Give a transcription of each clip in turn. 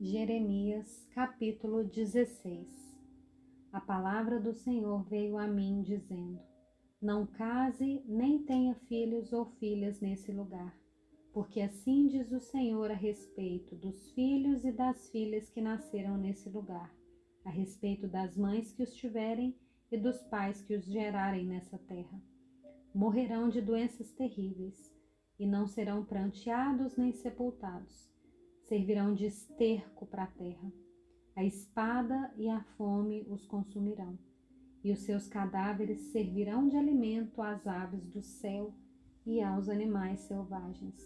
Jeremias capítulo 16 A palavra do Senhor veio a mim, dizendo: Não case nem tenha filhos ou filhas nesse lugar, porque assim diz o Senhor a respeito dos filhos e das filhas que nasceram nesse lugar, a respeito das mães que os tiverem e dos pais que os gerarem nessa terra. Morrerão de doenças terríveis, e não serão pranteados nem sepultados servirão de esterco para a terra. A espada e a fome os consumirão, e os seus cadáveres servirão de alimento às aves do céu e aos animais selvagens.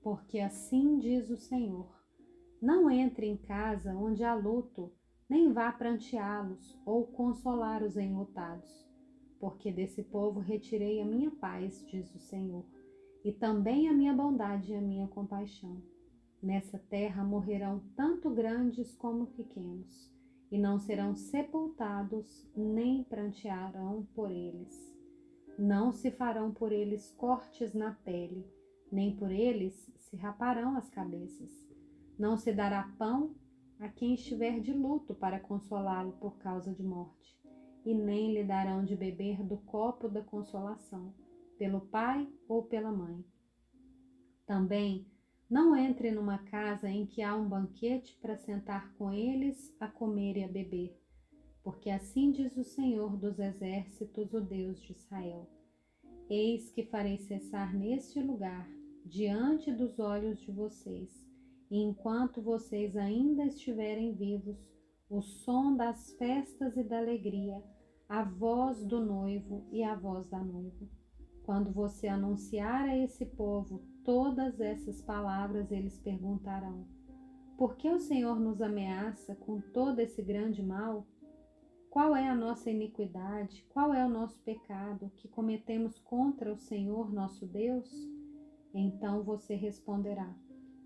Porque assim diz o Senhor: Não entre em casa onde há luto, nem vá pranteá-los ou consolar os enlutados, porque desse povo retirei a minha paz, diz o Senhor, e também a minha bondade e a minha compaixão Nessa terra morrerão tanto grandes como pequenos, e não serão sepultados, nem prantearão por eles. Não se farão por eles cortes na pele, nem por eles se raparão as cabeças. Não se dará pão a quem estiver de luto para consolá-lo por causa de morte, e nem lhe darão de beber do copo da consolação, pelo pai ou pela mãe. Também não entre numa casa em que há um banquete para sentar com eles a comer e a beber, porque assim diz o Senhor dos Exércitos, o Deus de Israel: Eis que farei cessar neste lugar, diante dos olhos de vocês, e enquanto vocês ainda estiverem vivos, o som das festas e da alegria, a voz do noivo e a voz da noiva. Quando você anunciar a esse povo todas essas palavras, eles perguntarão: Por que o Senhor nos ameaça com todo esse grande mal? Qual é a nossa iniquidade? Qual é o nosso pecado que cometemos contra o Senhor nosso Deus? Então você responderá: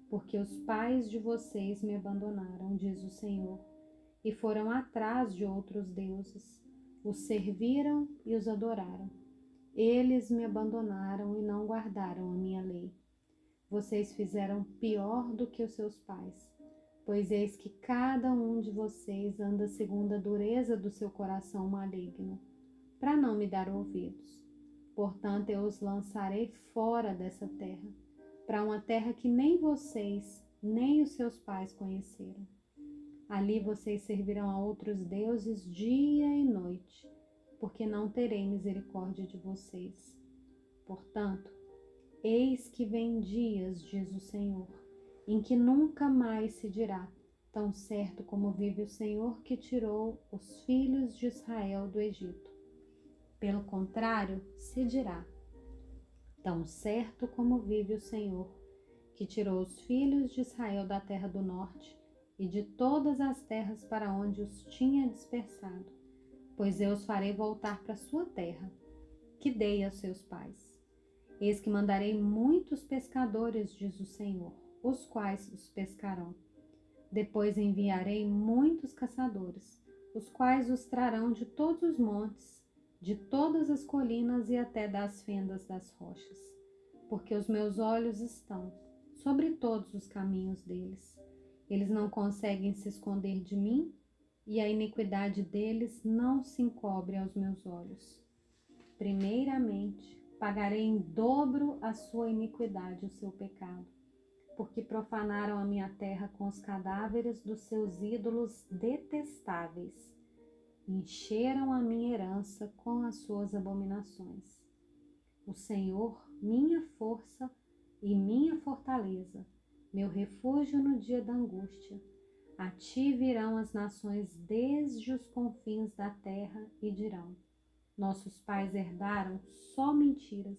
Porque os pais de vocês me abandonaram, diz o Senhor, e foram atrás de outros deuses, os serviram e os adoraram. Eles me abandonaram e não guardaram a minha lei. Vocês fizeram pior do que os seus pais, pois eis que cada um de vocês anda segundo a dureza do seu coração maligno, para não me dar ouvidos. Portanto, eu os lançarei fora dessa terra, para uma terra que nem vocês, nem os seus pais conheceram. Ali vocês servirão a outros deuses dia e noite porque não terei misericórdia de vocês. Portanto, eis que vem dias, diz o Senhor, em que nunca mais se dirá, tão certo como vive o Senhor que tirou os filhos de Israel do Egito. Pelo contrário, se dirá, tão certo como vive o Senhor, que tirou os filhos de Israel da terra do norte e de todas as terras para onde os tinha dispersado pois eu os farei voltar para sua terra, que dei aos seus pais. Eis que mandarei muitos pescadores, diz o Senhor, os quais os pescarão. Depois enviarei muitos caçadores, os quais os trarão de todos os montes, de todas as colinas e até das fendas das rochas, porque os meus olhos estão sobre todos os caminhos deles. Eles não conseguem se esconder de mim e a iniquidade deles não se encobre aos meus olhos. Primeiramente, pagarei em dobro a sua iniquidade, o seu pecado, porque profanaram a minha terra com os cadáveres dos seus ídolos detestáveis, encheram a minha herança com as suas abominações. O Senhor, minha força e minha fortaleza, meu refúgio no dia da angústia, a ti virão as nações desde os confins da terra e dirão: Nossos pais herdaram só mentiras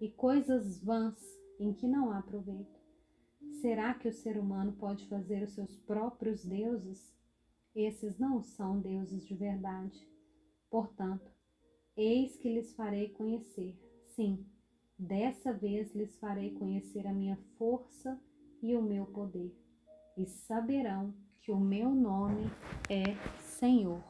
e coisas vãs em que não há proveito. Será que o ser humano pode fazer os seus próprios deuses? Esses não são deuses de verdade. Portanto, eis que lhes farei conhecer, sim, dessa vez lhes farei conhecer a minha força e o meu poder, e saberão que o meu nome é Senhor.